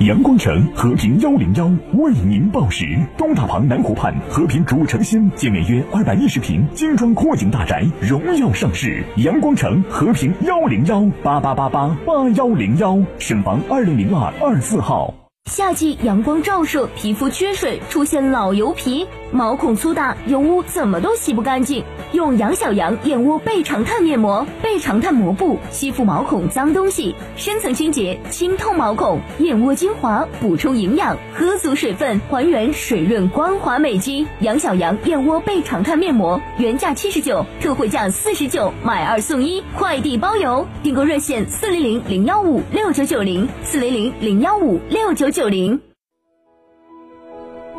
阳光城和平幺零幺为您报时：东大旁南湖畔和平主城新建面约二百一十平精装阔景大宅荣耀上市。阳光城和平幺零幺八八八八八幺零幺，省房二零零二二四号。夏季阳光照射，皮肤缺水，出现老油皮，毛孔粗大，油污怎么都洗不干净。用杨小羊燕窝倍长炭面膜，倍长炭膜布吸附毛孔脏东西，深层清洁，清透毛孔。燕窝精华补充营养，喝足水分，还原水润光滑美肌。杨小羊燕窝倍长炭面膜原价七十九，特惠价四十九，买二送一，快递包邮。订购热线：四零零零幺五六九九零，四零零零幺五六九九零。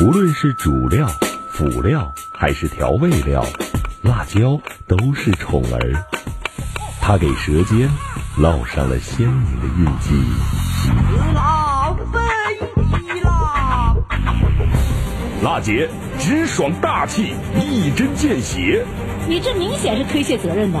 无论是主料、辅料还是调味料，辣椒都是宠儿。它给舌尖烙上了鲜明的印记。辣飞啦！辣姐直爽大气，一针见血。你这明显是推卸责任的。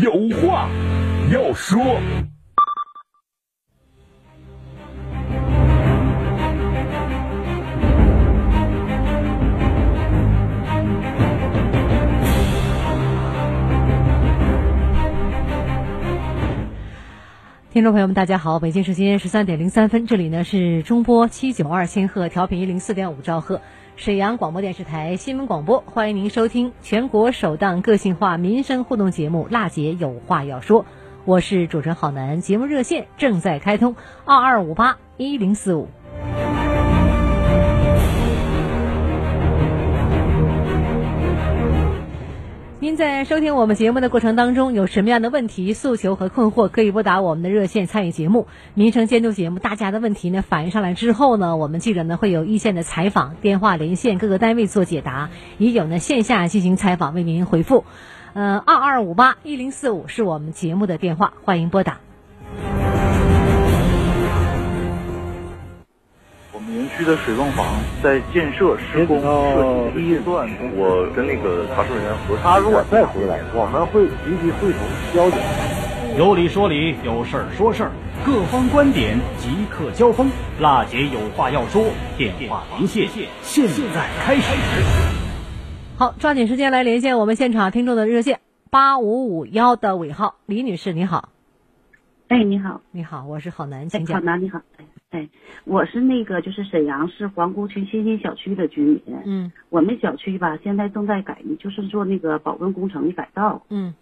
有话要说。听众朋友们，大家好！北京时间十三点零三分，这里呢是中波七九二千赫调频一零四点五兆赫，沈阳广播电视台新闻广播，欢迎您收听全国首档个性化民生互动节目《辣姐有话要说》，我是主持人郝楠，节目热线正在开通二二五八一零四五。您在收听我们节目的过程当中，有什么样的问题、诉求和困惑，可以拨打我们的热线参与节目。民生监督节目，大家的问题呢反映上来之后呢，我们记者呢会有一线的采访，电话连线各个单位做解答，也有呢线下进行采访为您回复。呃，二二五八一零四五是我们节目的电话，欢迎拨打。园区的水泵房在建设施工设计第一段，我跟那个查收人员核他如果再回来，我们会立即会同交警。有理说理，有事儿说事儿，各方观点即刻交锋。辣姐有话要说，电话连线，现在开始。好，抓紧时间来连线我们现场听众的热线八五五幺的尾号，李女士你好。哎，你好，你好，我是郝楠，哎请讲。好楠，你好，哎哎，我是那个就是沈阳市皇姑区新兴小区的居民。嗯我们小区吧，现在正在改，就是做那个保温工程的改造。嗯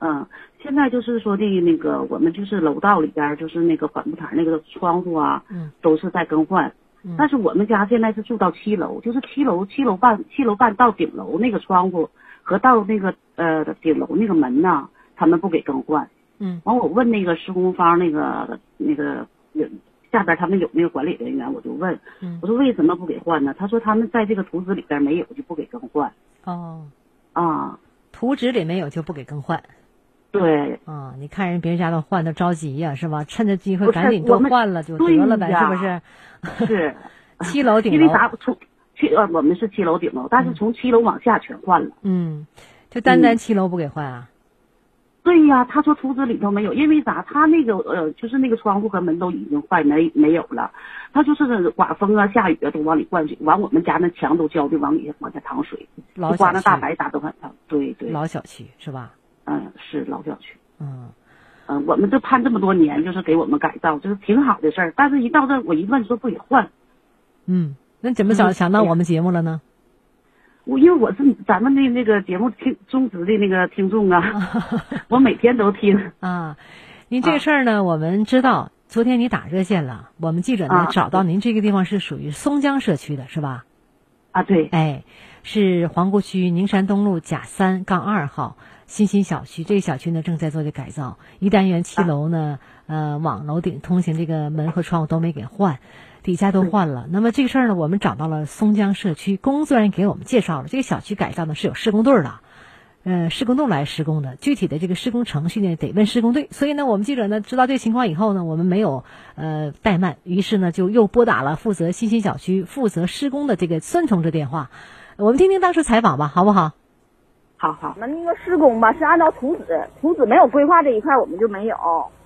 嗯，现在就是说的那个，我们就是楼道里边就是那个管木台那个窗户啊，嗯都是在更换。嗯但是我们家现在是住到七楼，就是七楼七楼半七楼半到顶楼那个窗户和到那个呃顶楼那个门呐，他们不给更换。嗯完我问那个施工方那个那个有下边他们有那个管理人员，我就问，嗯我说为什么不给换呢？他说他们在这个图纸里边没有，就不给更换哦，啊。图纸里没有就不给更换对，啊。你看人别人家都换都着急呀、是吧？趁着机会赶紧多换了就得了呗，是不是？是 七楼顶楼因为楼，啥从去呃我们是七楼顶楼，但是从七楼往下全换了。嗯，就单单嗯七楼不给换啊？对呀，他说图纸里头没有，因为啥？他那个呃，就是那个窗户和门都已经坏没没有了，他就是刮风啊、下雨啊都往里灌水，完我们家那墙都浇的往里下往下淌水，老就刮那大白打都很淌。对对，老小区是吧？嗯是老小区。嗯嗯，我们这盼这么多年，就是给我们改造，就是挺好的事儿。但是，一到这我一问说不给换，嗯，那怎么想嗯想到我们节目了呢？我因为我是咱们的那个节目听忠实的那个听众啊，我每天都听。啊，您这个事儿呢，我们知道，昨天你打热线了，我们记者呢啊找到您这个地方是属于松江社区的是吧？啊，对，哎，是皇姑区宁山东路甲三杠二号新兴小区。这个小区呢正在做这改造，一单元七楼呢，呃，往楼顶通行这个门和窗户都没给换，底下都换了。那么这个事儿呢，我们找到了松江社区工作人员给我们介绍了，这个小区改造呢是有施工队儿的。呃，施工队来施工的，具体的这个施工程序呢，得问施工队。所以呢，我们记者呢知道这个情况以后呢，我们没有呃怠慢，于是呢就又拨打了负责新兴小区负责施工的这个孙同志电话。我们听听当时采访吧，好不好？好好我们那个施工吧是按照图纸，图纸没有规划这一块我们就没有。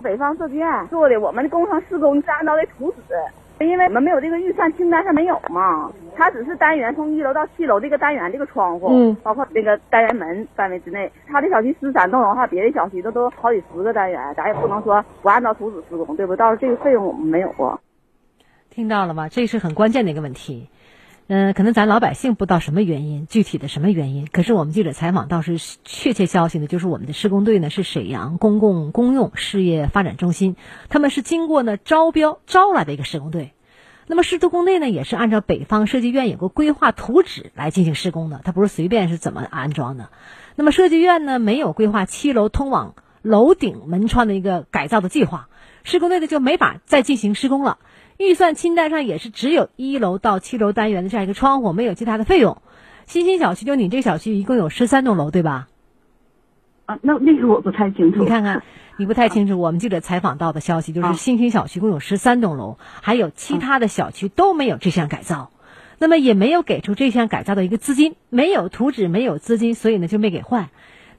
北方设计院做的，我们的工程施工是按照这图纸，因为我们没有这个预算清单上没有嘛，它只是单元从一楼到七楼这个单元这个窗户，嗯包括那个单元门范围之内。它这小区十三栋楼的话，别的小区都都好几十个单元，咱也不能说不按照图纸施工，对不？到时候这个费用我们没有过。听到了吗？这是很关键的一个问题。嗯、可能咱老百姓不知道什么原因，具体的什么原因。可是我们记者采访到是确切消息呢，就是我们的施工队呢是沈阳公共公用事业发展中心，他们是经过呢招标招来的一个施工队。那么施工队呢也是按照北方设计院有个规划图纸来进行施工的，它不是随便是怎么安装的。那么设计院呢没有规划七楼通往楼顶门窗的一个改造的计划，施工队呢就没法再进行施工了。预算清单上也是只有一楼到七楼单元的这样一个窗户，没有其他的费用。新兴小区就你这个小区一共有十三栋楼，对吧？啊，那那个我不太清楚。你看看，你不太清楚。我们记者采访到的消息就是，新兴小区共有十三栋楼，还有其他的小区都没有这项改造，那么也没有给出这项改造的一个资金，没有图纸，没有资金，所以呢就没给换。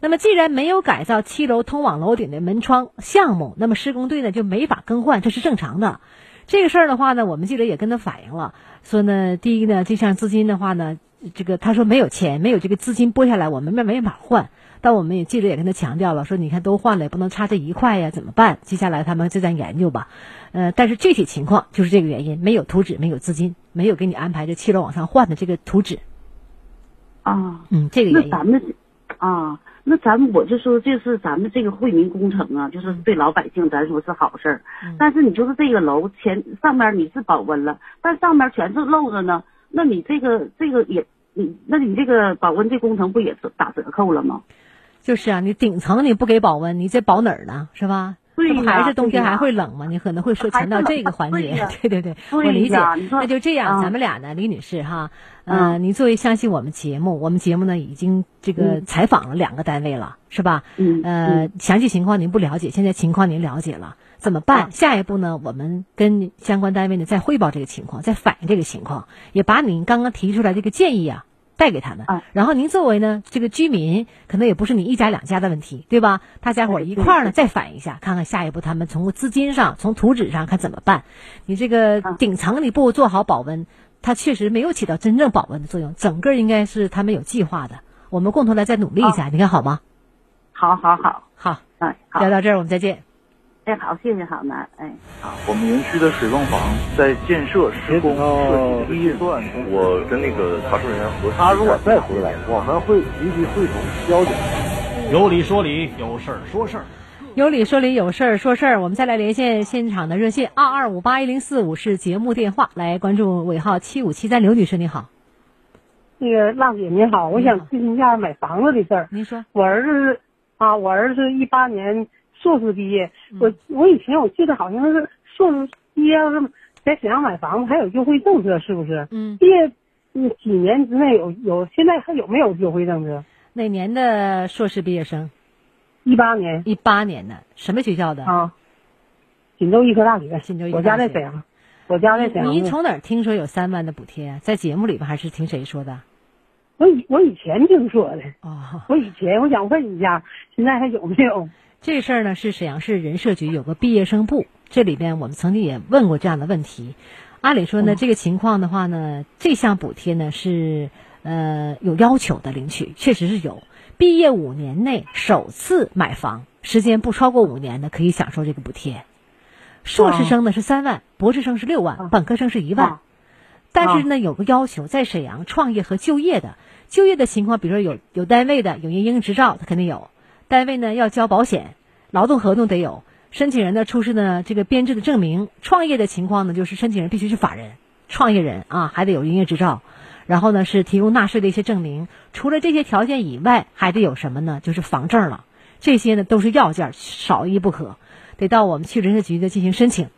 那么既然没有改造七楼通往楼顶的门窗项目，那么施工队呢就没法更换，这是正常的。这个事儿的话呢，我们记者也跟他反映了，说呢，第一呢，这项资金的话呢，这个他说没有钱，没有这个资金拨下来，我们没没法换。但我们也记者也跟他强调了，说你看都换了，也不能差这一块呀，怎么办？接下来他们就在研究吧。呃，但是具体情况就是这个原因，没有图纸，没有资金，没有给你安排这七楼往上换的这个图纸。啊，嗯，这个原因。那咱们啊，那咱们我就说这是咱们这个惠民工程啊，就是对老百姓咱说是好事儿。嗯但是你就是这个楼前上面你是保温了，但上面全是漏着呢，那你这个这个也你那你这个保温这工程不也是打折扣了吗？就是啊，你顶层你不给保温，你这保哪儿呢？是吧？这不还是冬天还会冷吗？你可能会说还强调是冷这个环节。对，对对对，我理解。那就这样，啊咱们俩呢，李女士哈，呃，您作为相信我们节目，我们节目呢已经这个嗯。采访了两个单位了，是吧？嗯呃，详细情况您不了解，现在情况您了解了，怎么啊办？下一步呢，我们跟相关单位呢再汇报这个情况，再反映这个情况，也把您刚刚提出来这个建议啊，带给他们。然后您作为呢这个居民，可能也不是你一家两家的问题，对吧？大家伙儿一块儿呢再反一下，看看下一步他们从资金上、从图纸上看怎么办。你这个顶层你不做好保温，它确实没有起到真正保温的作用。整个应该是他们有计划的，我们共同来再努力一下，你看好吗？好好好好，嗯，好聊到这儿，我们再见。哎，好，谢谢好男，哎，啊，我们园区的水泵房在建设施工设计预算，我跟那个查收人员核他如果再回来，我们会立即汇总交警。有理说理，有事儿说事儿。有理说理，有事儿说事儿。我们再来连线现场的热线二二五八一零四五是节目电话，来关注尾号七五七三。刘女士，你好。那个浪姐您好，我想咨询一下买房子的事儿。您说。我儿子啊，我儿子一八年。硕士毕业，我我以前我记得好像是硕士毕业要是在沈阳买房子还有优惠政策，是不是？嗯。毕业嗯几年之内有有，现在还有没有优惠政策？哪年的硕士毕业生？一八年。一八年的什么学校的？啊。锦州医科大学。锦州医科大学。我家在沈阳。我家在沈阳。你从哪儿听说有三万的补贴？在节目里边还是听谁说的？我以我以前听说的。哦。我以前我想问一下，现在还有没有？这事儿呢是沈阳市人社局有个毕业生部，这里边我们曾经也问过这样的问题。按理说呢，这个情况的话呢，这项补贴呢是呃有要求的领取，确实是有。毕业五年内首次买房，时间不超过五年的可以享受这个补贴。硕士生呢是三万，博士生是六万，本科生是一万。但是呢有个要求，在沈阳创业和就业的，就业的情况，比如说有有单位的，有营业执照，他肯定有。单位呢要交保险，劳动合同得有，申请人呢出示呢这个编制的证明。创业的情况呢，就是申请人必须是法人，创业人啊还得有营业执照，然后呢是提供纳税的一些证明。除了这些条件以外，还得有什么呢？就是房证了。这些呢都是要件，少一不可，得到我们去人社局的进行申请。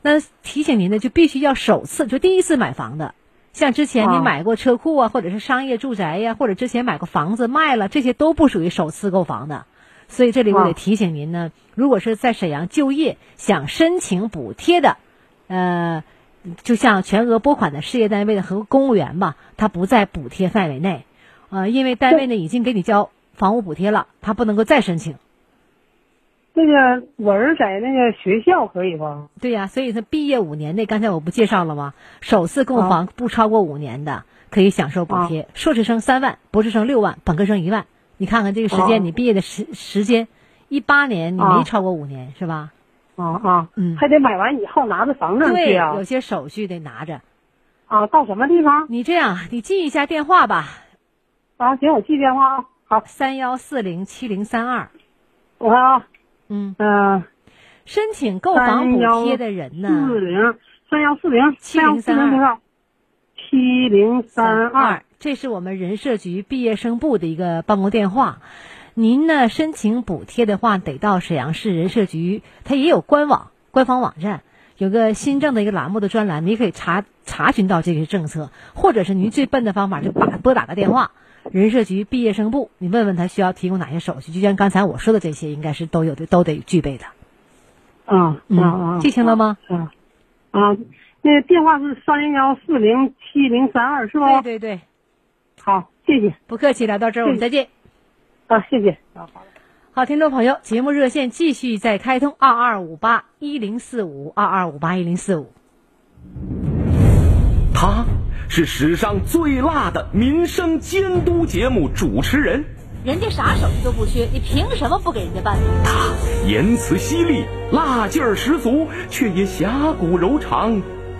那提醒您呢，就必须要首次就第一次买房的，像之前你买过车库啊，或者是商业住宅呀，或者之前买过房子卖了，这些都不属于首次购房的。所以这里我得提醒您呢，如果是在沈阳就业想申请补贴的，呃，就像全额拨款的事业单位的和公务员吧，他不在补贴范围内，呃，因为单位呢已经给你交房屋补贴了，他不能够再申请。那个我儿在那个学校可以吗？对呀，所以他毕业五年内，刚才我不介绍了吗？首次购房不超过五年的可以享受补贴，硕士生三万，博士生六万，本科生一万。你看看这个时间，你毕业的时时间，一八年你没超过五年是吧？啊啊，嗯，还得买完以后拿着房证去啊。对，有些手续得拿着。啊，到什么地方？你这样，你记一下电话吧。啊，行，我记电话啊。好，三幺四零七零三二。我看啊。嗯嗯，申请购房补贴的人呢？四零三幺四零七零三二七零三二，这是我们人社局毕业生部的一个办公电话。您呢申请补贴的话，得到沈阳市人社局，它也有官网、官方网站，有个新政的一个栏目的专栏，你可以查查询到这些政策，或者是您最笨的方法，就把拨打个电话。人社局毕业生部，你问问他需要提供哪些手续？就像刚才我说的这些，应该是都有的，都得具备的。啊啊啊，记清了吗？啊啊，那电话是三幺四零七零三二，是吧？对对对。好，谢谢。不客气，来到这儿我们再见。啊，谢谢。好，好，听众朋友，节目热线继续在开通，二二五八一零四五，二二五八一零四五。他。是史上最辣的民生监督节目主持人，人家啥手续都不缺，你凭什么不给人家办？他言辞犀利，辣劲儿十足，却也侠骨柔肠，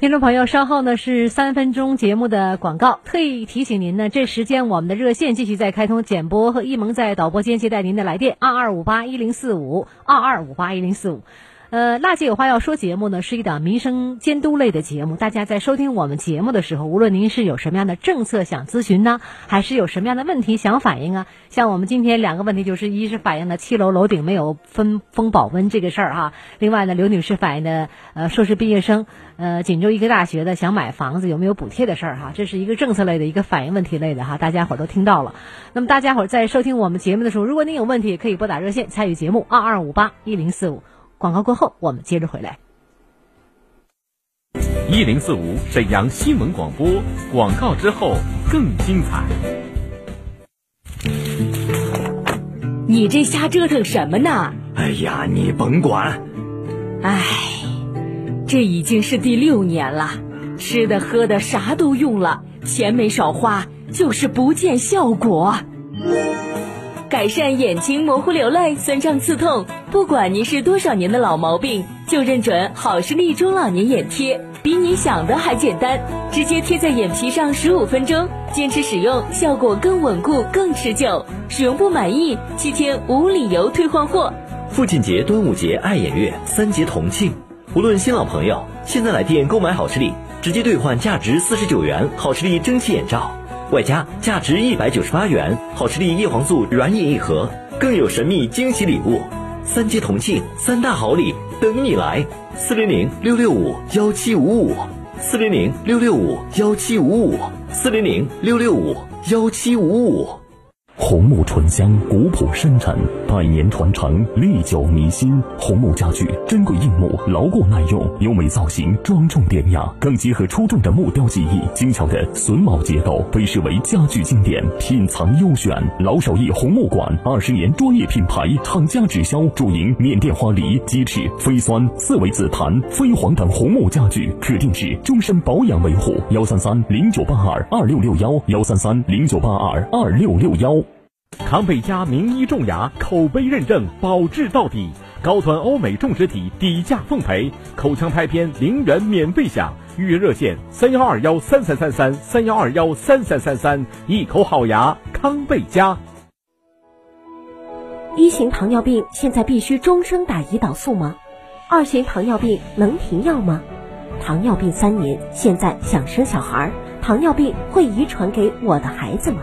听众朋友，稍后呢是三分钟节目的广告，特意提醒您呢，这时间我们的热线继续在开通，简播和易萌在导播间接待您的来电，二二五八一零四五，二二五八一零四五。呃，辣姐有话要说节目呢，是一档民生监督类的节目。大家在收听我们节目的时候，无论您是有什么样的政策想咨询呢，还是有什么样的问题想反映啊，像我们今天两个问题，就是一是反映了七楼楼顶没有分封保温这个事儿哈，另外呢，刘女士反映的呃硕士毕业生，呃锦州医科大学的想买房子有没有补贴的事儿哈，这是一个政策类的一个反映问题类的哈，大家伙儿都听到了。那么大家伙儿在收听我们节目的时候，如果您有问题，可以拨打热线参与节目二二五八一零四五。广告过后，我们接着回来。一零四五沈阳新闻广播，广告之后更精彩。你这瞎折腾什么呢？哎呀，你甭管。唉，这已经是第六年了，吃的喝的啥都用了，钱没少花，就是不见效果。改善眼睛模糊流泪、酸胀刺痛，不管您是多少年的老毛病，就认准好视力中老年眼贴，比你想的还简单，直接贴在眼皮上十五分钟，坚持使用，效果更稳固、更持久。使用不满意，七天无理由退换货。父亲节、端午节、爱眼月三节同庆，无论新老朋友，现在来店购买好视力，直接兑换价值四十九元好视力蒸汽眼罩。外加价值一百九十八元好视力叶黄素软饮一盒，更有神秘惊喜礼物，三节同庆，三大好礼等你来！四零零六六五幺七五五，四零零六六五幺七五五，四零零六六五幺七五五。红木醇香，古朴深沉，百年传承，历久弥新。红木家具，珍贵硬木，牢固耐用，优美造型，庄重典雅，更结合出众的木雕技艺，精巧的榫卯结构，被视为家具经典，品藏优选。老手艺红木馆，二十年专业品牌，厂家直销，主营缅甸花梨、鸡翅、飞酸、四维紫檀、飞黄等红木家具，可定制，终身保养维护。幺三三零九八二二六六幺，幺三三零九八二二六六幺。康贝佳名医种牙，口碑认证，保质到底。高端欧美种植体，底价奉陪。口腔拍片零元免费享，预约热线三幺二幺三三三三三幺二幺三三三三。一口好牙，康贝佳。一型糖尿病现在必须终生打胰岛素吗？二型糖尿病能停药吗？糖尿病三年，现在想生小孩，糖尿病会遗传给我的孩子吗？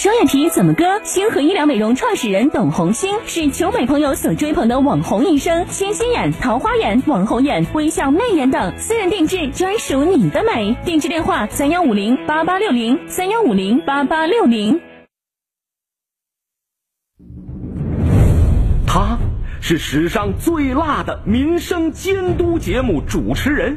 双眼皮怎么割？星河医疗美容创始人董红星是求美朋友所追捧的网红医生，星星眼、桃花眼、网红眼、微笑媚眼等，私人定制，专属你的美。定制电话：三幺五零八八六零三幺五零八八六零。他是史上最辣的民生监督节目主持人。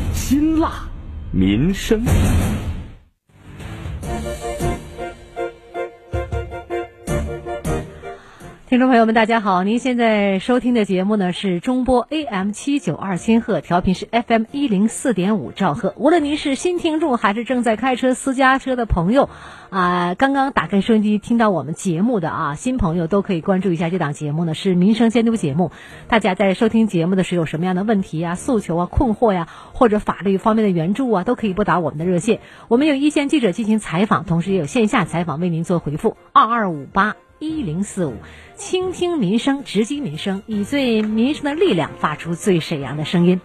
辛辣民生。众朋友们，大家好！您现在收听的节目呢是中波 AM 七九二千赫，调频是 FM 一零四点五兆赫。无论您是新听众还是正在开车私家车的朋友，啊，刚刚打开收音机听到我们节目的啊，新朋友都可以关注一下这档节目呢，是民生监督节目。大家在收听节目的时候有什么样的问题啊、诉求啊、困惑呀，或者法律方面的援助啊，都可以拨打我们的热线。我们有一线记者进行采访，同时也有线下采访为您做回复。二二五八。一零四五，倾听民生，直击民生，以最民生的力量发出最沈阳的声音。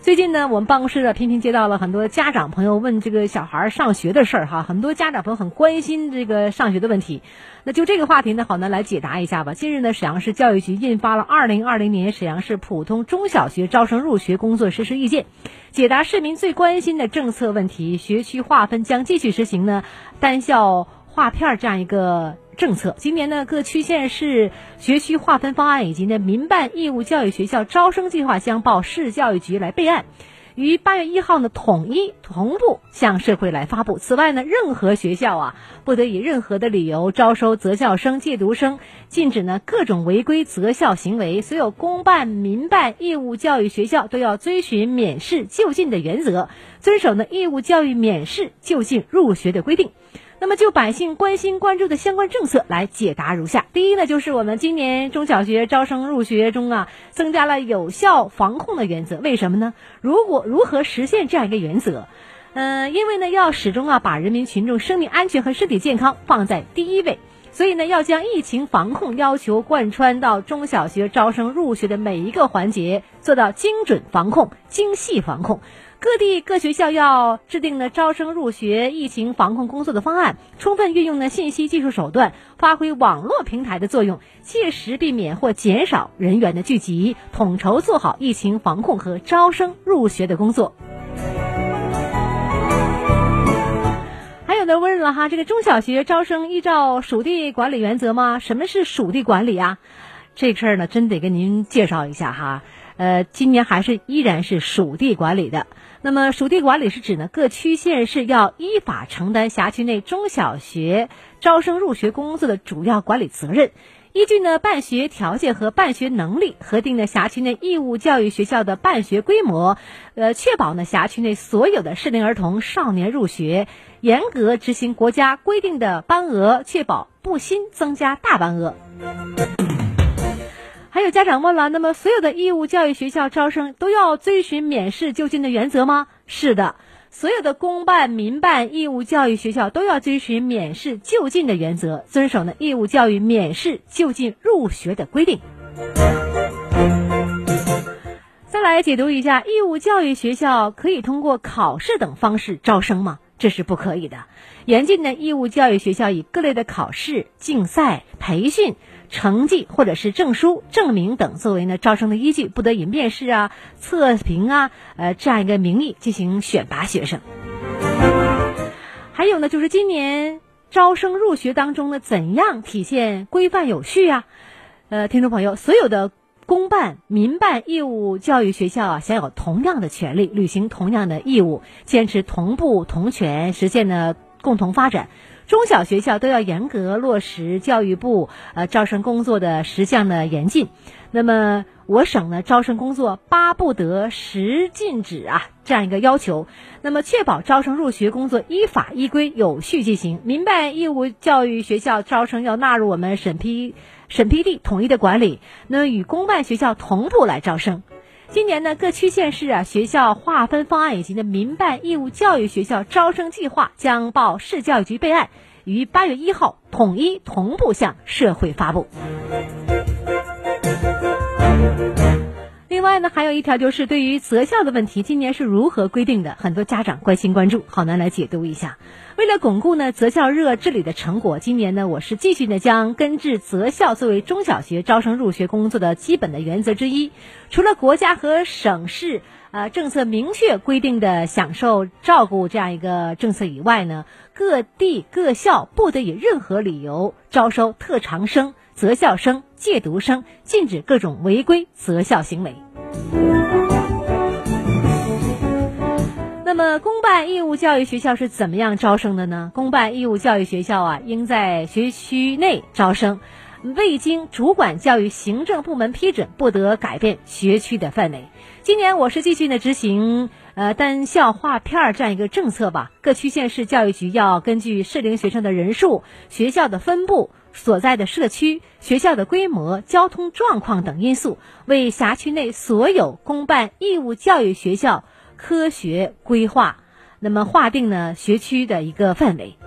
最近呢，我们办公室呢频频接到了很多家长朋友问这个小孩上学的事儿哈，很多家长朋友很关心这个上学的问题。那就这个话题呢，好，呢来解答一下吧。近日呢，沈阳市教育局印发了《二零二零年沈阳市普通中小学招生入学工作实施意见》，解答市民最关心的政策问题。学区划分将继续实行呢单校划片儿这样一个。政策，今年呢，各区县市学区划分方案以及呢民办义务教育学校招生计划将报市教育局来备案，于八月一号呢统一同步向社会来发布。此外呢，任何学校啊不得以任何的理由招收择校生、借读生，禁止呢各种违规择校行为。所有公办、民办义务教育学校都要遵循免试就近的原则，遵守呢义务教育免试就近入学的规定。那么就百姓关心关注的相关政策来解答如下：第一呢，就是我们今年中小学招生入学中啊，增加了有效防控的原则。为什么呢？如果如何实现这样一个原则？嗯，因为呢，要始终啊把人民群众生命安全和身体健康放在第一位，所以呢，要将疫情防控要求贯穿到中小学招生入学的每一个环节，做到精准防控、精细防控。各地各学校要制定呢招生入学疫情防控工作的方案，充分运用呢信息技术手段，发挥网络平台的作用，切实避免或减少人员的聚集，统筹做好疫情防控和招生入学的工作。还有的问了哈，这个中小学招生依照属地管理原则吗？什么是属地管理啊？这事儿呢，真得跟您介绍一下哈。呃，今年还是依然是属地管理的。那么，属地管理是指呢，各区县市要依法承担辖区内中小学招生入学工作的主要管理责任，依据呢办学条件和办学能力，核定呢辖区内义务教育学校的办学规模，呃，确保呢辖区内所有的适龄儿童少年入学，严格执行国家规定的班额，确保不新增加大班额。有家长问了，那么所有的义务教育学校招生都要遵循免试就近的原则吗？是的，所有的公办、民办义务教育学校都要遵循免试就近的原则，遵守呢义务教育免试就近入学的规定。再来解读一下，义务教育学校可以通过考试等方式招生吗？这是不可以的。严禁呢义务教育学校以各类的考试、竞赛、培训。成绩或者是证书、证明等作为呢招生的依据，不得以面试啊、测评啊，呃这样一个名义进行选拔学生。还有呢，就是今年招生入学当中呢，怎样体现规范有序啊？呃，听众朋友，所有的公办、民办义务教育学校啊，享有同样的权利，履行同样的义务，坚持同步同权，实现呢共同发展。中小学校都要严格落实教育部呃招生工作的十项的严禁。那么我省呢招生工作八不得十禁止啊这样一个要求。那么确保招生入学工作依法依规有序进行。民办义务教育学校招生要纳入我们审批审批地统一的管理，那与公办学校同步来招生。今年呢，各区县市啊学校划分方案以及呢民办义务教育学校招生计划将报市教育局备案，于八月一号统一同步向社会发布。另外呢，还有一条就是对于择校的问题，今年是如何规定的？很多家长关心关注，好难来解读一下。为了巩固呢择校热治理的成果，今年呢我是继续呢将根治择校作为中小学招生入学工作的基本的原则之一。除了国家和省市呃政策明确规定的享受照顾这样一个政策以外呢，各地各校不得以任何理由招收特长生、择校生、借读生，禁止各种违规择校行为。那么，公办义务教育学校是怎么样招生的呢？公办义务教育学校啊，应在学区内招生，未经主管教育行政部门批准，不得改变学区的范围。今年我市继续呢执行呃单校划片儿这样一个政策吧。各区县市教育局要根据适龄学生的人数、学校的分布、所在的社区、学校的规模、交通状况等因素，为辖区内所有公办义务教育学校。科学规划，那么划定呢学区的一个范围。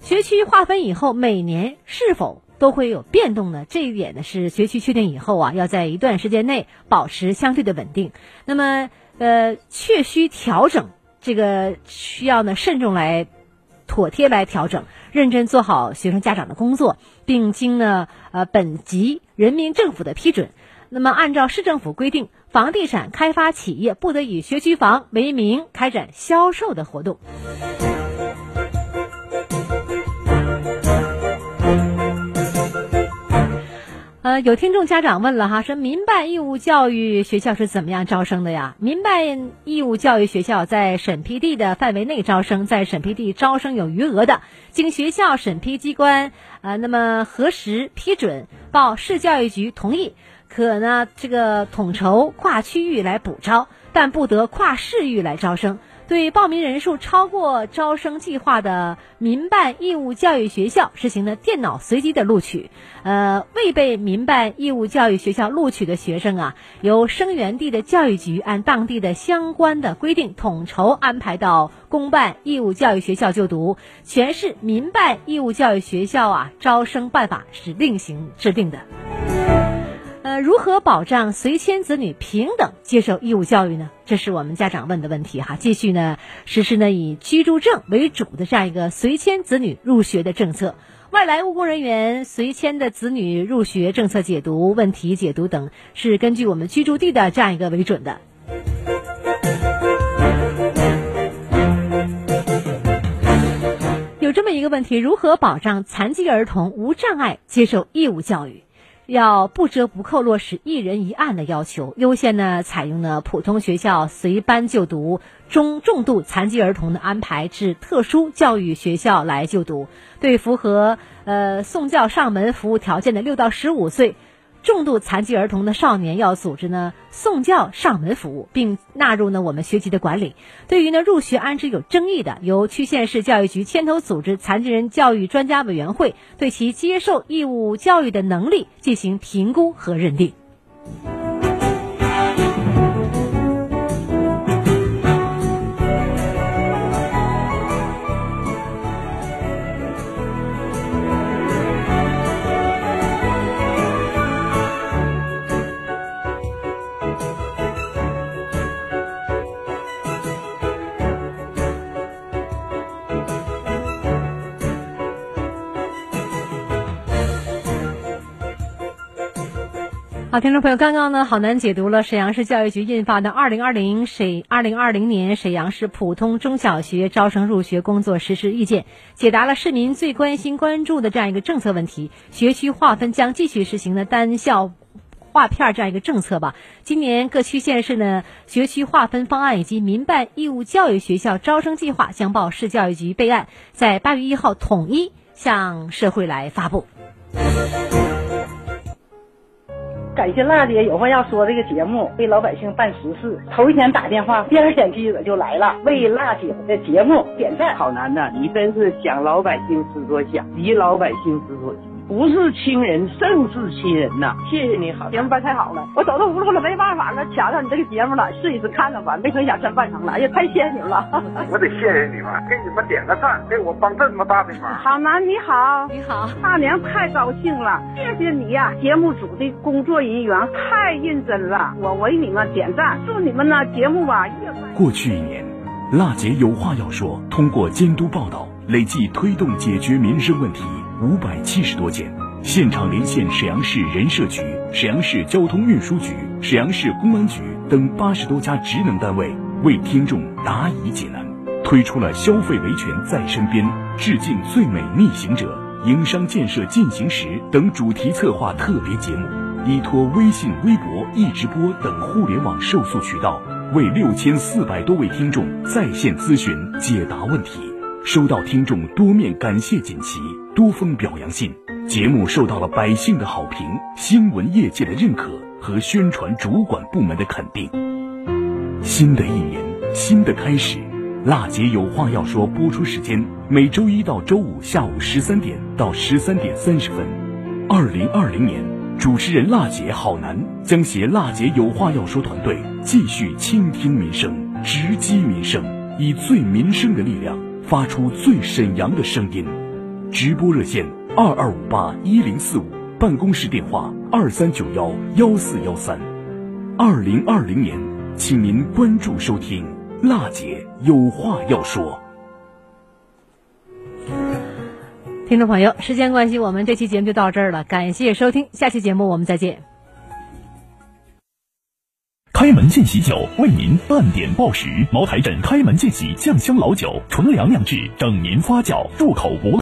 学区划分以后，每年是否都会有变动呢？这一点呢，是学区确定以后啊，要在一段时间内保持相对的稳定。那么，呃，确需调整，这个需要呢慎重来妥帖来调整，认真做好学生家长的工作，并经呢呃本级人民政府的批准。那么，按照市政府规定，房地产开发企业不得以学区房为名开展销售的活动。呃，有听众家长问了哈，说民办义务教育学校是怎么样招生的呀？民办义务教育学校在审批地的范围内招生，在审批地招生有余额的，经学校审批机关呃那么核实批准，报市教育局同意，可呢这个统筹跨区域来补招，但不得跨市域来招生。对报名人数超过招生计划的民办义务教育学校实行的电脑随机的录取，呃，未被民办义务教育学校录取的学生啊，由生源地的教育局按当地的相关的规定统筹安排到公办义务教育学校就读。全市民办义务教育学校啊，招生办法是另行制定的。呃，如何保障随迁子女平等接受义务教育呢？这是我们家长问的问题哈。继续呢，实施呢以居住证为主的这样一个随迁子女入学的政策。外来务工人员随迁的子女入学政策解读、问题解读等，是根据我们居住地的这样一个为准的。有这么一个问题：如何保障残疾儿童无障碍接受义务教育？要不折不扣落实一人一案的要求，优先呢采用呢普通学校随班就读，中重度残疾儿童的安排至特殊教育学校来就读。对符合呃送教上门服务条件的六到十五岁。重度残疾儿童的少年要组织呢送教上门服务，并纳入呢我们学籍的管理。对于呢入学安置有争议的，由区县市教育局牵头组织残疾人教育专家委员会，对其接受义务教育的能力进行评估和认定。听众朋友，刚刚呢，好男解读了沈阳市教育局印发的《二零二零沈二零二零年沈阳市普通中小学招生入学工作实施意见》，解答了市民最关心关注的这样一个政策问题。学区划分将继续实行的单校划片这样一个政策吧。今年各区县市呢，学区划分方案以及民办义务教育学校招生计划将报市教育局备案，在八月一号统一向社会来发布。感谢辣姐有话要说这个节目，为老百姓办实事。头一天打电话，第二天记者就来了，为辣姐的节目点赞。好男的，你真是想老百姓之所想，急老百姓之所急。不是亲人胜似亲人呐！谢谢你好，节目办太好了，我走投无路了，没办法了，抢上你这个节目了，试一试看看吧，没成想真办成了，哎呀，太谢谢你们了！我得谢谢你们，给你们点个赞，给我帮这么大的忙。好男你好，你好，大娘太高兴了，谢谢你呀！节目组的工作人员太认真了，我为你们点赞，祝你们呢节目吧越办。过去一年，辣姐有话要说，通过监督报道，累计推动解决民生问题。五百七十多件，现场连线沈阳市人社局、沈阳市交通运输局、沈阳市公安局等八十多家职能单位，为听众答疑解难，推出了“消费维权在身边”、“致敬最美逆行者”、“营商建设进行时”等主题策划特别节目，依托微信、微博、易直播等互联网受诉渠道，为六千四百多位听众在线咨询解答问题。收到听众多面感谢锦旗、多封表扬信，节目受到了百姓的好评、新闻业界的认可和宣传主管部门的肯定。新的一年，新的开始，辣姐有话要说。播出时间每周一到周五下午十三点到十三点三十分。二零二零年，主持人辣姐好男将携辣姐有话要说团队继续倾听民生、直击民生，以最民生的力量。发出最沈阳的声音，直播热线二二五八一零四五，办公室电话二三九幺幺四幺三。二零二零年，请您关注收听，娜姐有话要说。听众朋友，时间关系，我们这期节目就到这儿了，感谢收听，下期节目我们再见。开门见喜酒为您半点报时，茅台镇开门见喜酱香老酒，纯粮酿制，整年发酵，入口不。